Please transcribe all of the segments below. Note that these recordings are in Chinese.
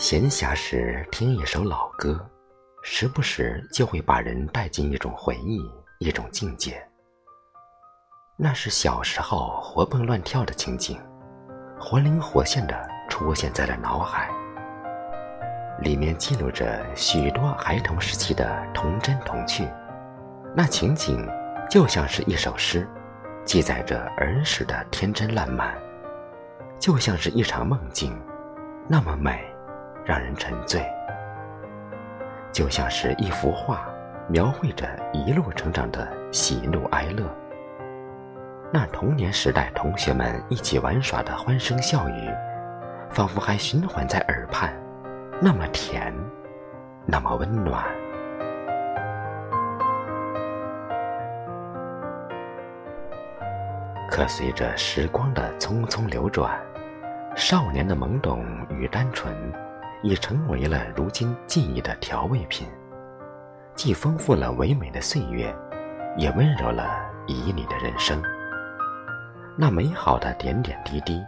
闲暇时听一首老歌，时不时就会把人带进一种回忆，一种境界。那是小时候活蹦乱跳的情景，活灵活现的出现在了脑海。里面记录着许多孩童时期的童真童趣，那情景就像是一首诗，记载着儿时的天真烂漫，就像是一场梦境，那么美。让人沉醉，就像是一幅画，描绘着一路成长的喜怒哀乐。那童年时代同学们一起玩耍的欢声笑语，仿佛还循环在耳畔，那么甜，那么温暖。可随着时光的匆匆流转，少年的懵懂与单纯。已成为了如今记忆的调味品，既丰富了唯美的岁月，也温柔了旖旎的人生。那美好的点点滴滴，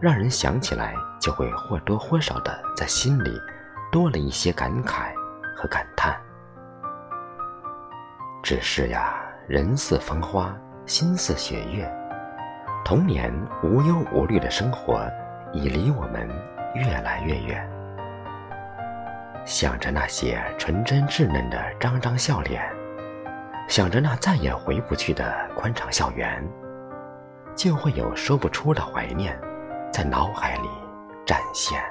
让人想起来就会或多或少的在心里多了一些感慨和感叹。只是呀，人似风花，心似雪月，童年无忧无虑的生活已离我们越来越远。想着那些纯真稚嫩的张张笑脸，想着那再也回不去的宽敞校园，就会有说不出的怀念，在脑海里展现。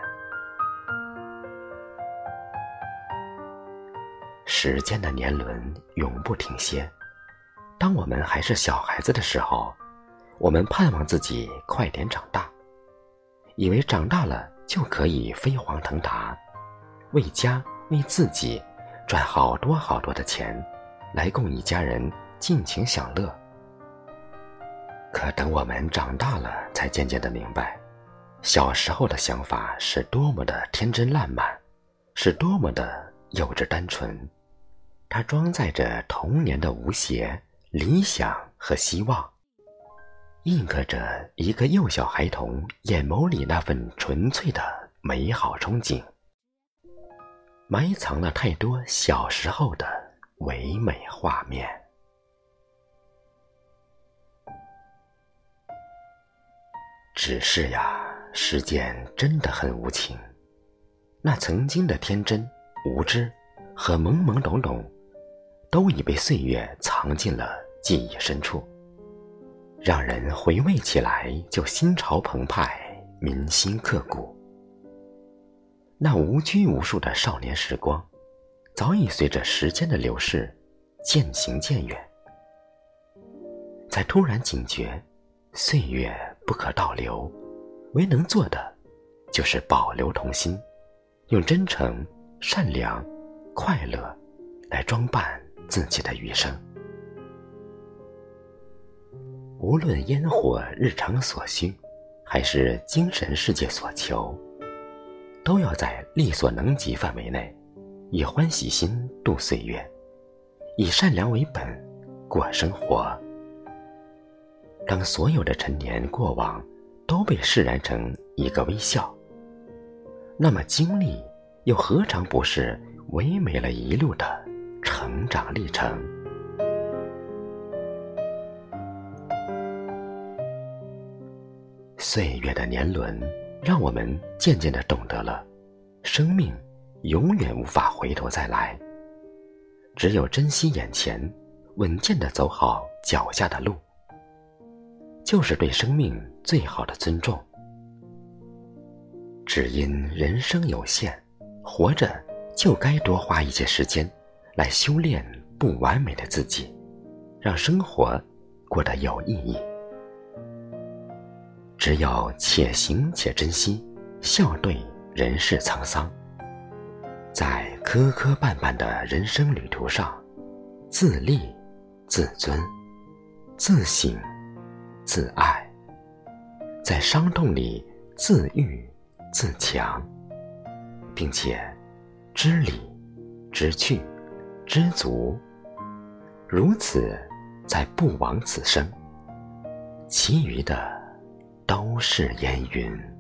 时间的年轮永不停歇，当我们还是小孩子的时候，我们盼望自己快点长大，以为长大了就可以飞黄腾达。为家为自己赚好多好多的钱，来供一家人尽情享乐。可等我们长大了，才渐渐的明白，小时候的想法是多么的天真烂漫，是多么的幼稚单纯。它装载着童年的无邪、理想和希望，印刻着一个幼小孩童眼眸里那份纯粹的美好憧憬。埋藏了太多小时候的唯美画面。只是呀，时间真的很无情。那曾经的天真、无知和懵懵懂懂，都已被岁月藏进了记忆深处，让人回味起来就心潮澎湃，铭心刻骨。那无拘无束的少年时光，早已随着时间的流逝渐行渐远。才突然警觉，岁月不可倒流，唯能做的，就是保留童心，用真诚、善良、快乐，来装扮自己的余生。无论烟火日常所需，还是精神世界所求。都要在力所能及范围内，以欢喜心度岁月，以善良为本过生活。当所有的陈年过往都被释然成一个微笑，那么经历又何尝不是唯美了一路的成长历程？岁月的年轮。让我们渐渐的懂得了，生命永远无法回头再来，只有珍惜眼前，稳健的走好脚下的路，就是对生命最好的尊重。只因人生有限，活着就该多花一些时间，来修炼不完美的自己，让生活过得有意义。只要且行且珍惜，笑对人世沧桑。在磕磕绊绊的人生旅途上，自立、自尊、自省、自爱，在伤痛里自愈、自强，并且知理、知趣、知足，如此，才不枉此生。其余的。都是烟云。